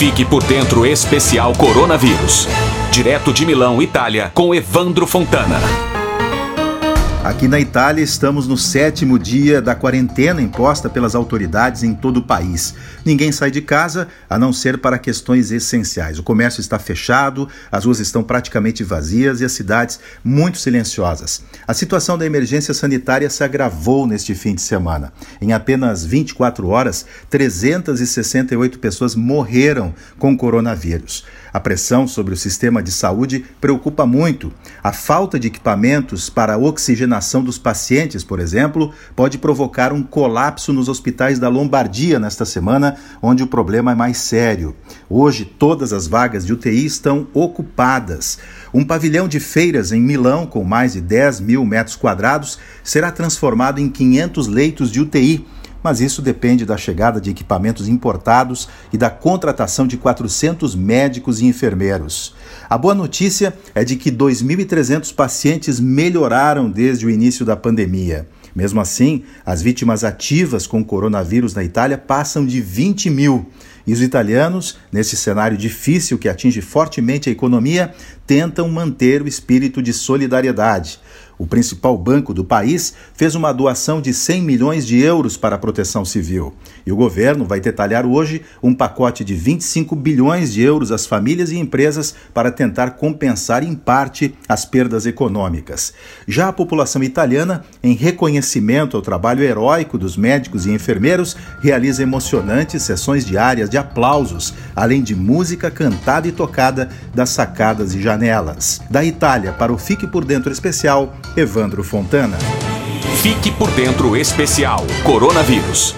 Fique por dentro especial coronavírus. Direto de Milão, Itália, com Evandro Fontana. Aqui na Itália, estamos no sétimo dia da quarentena imposta pelas autoridades em todo o país. Ninguém sai de casa a não ser para questões essenciais. O comércio está fechado, as ruas estão praticamente vazias e as cidades muito silenciosas. A situação da emergência sanitária se agravou neste fim de semana. Em apenas 24 horas, 368 pessoas morreram com coronavírus. A pressão sobre o sistema de saúde preocupa muito. A falta de equipamentos para a oxigenação dos pacientes, por exemplo, pode provocar um colapso nos hospitais da Lombardia nesta semana, onde o problema é mais sério. Hoje, todas as vagas de UTI estão ocupadas. Um pavilhão de feiras em Milão, com mais de 10 mil metros quadrados, será transformado em 500 leitos de UTI mas isso depende da chegada de equipamentos importados e da contratação de 400 médicos e enfermeiros. A boa notícia é de que 2.300 pacientes melhoraram desde o início da pandemia. Mesmo assim, as vítimas ativas com coronavírus na Itália passam de 20 mil. E os italianos, nesse cenário difícil que atinge fortemente a economia, tentam manter o espírito de solidariedade. O principal banco do país fez uma doação de 100 milhões de euros para a proteção civil. E o governo vai detalhar hoje um pacote de 25 bilhões de euros às famílias e empresas para tentar compensar em parte as perdas econômicas. Já a população italiana, em reconhecimento ao trabalho heróico dos médicos e enfermeiros, realiza emocionantes sessões diárias de aplausos, além de música cantada e tocada das sacadas e janelas. Da Itália para o Fique por Dentro especial, Evandro Fontana. Fique por dentro especial Coronavírus.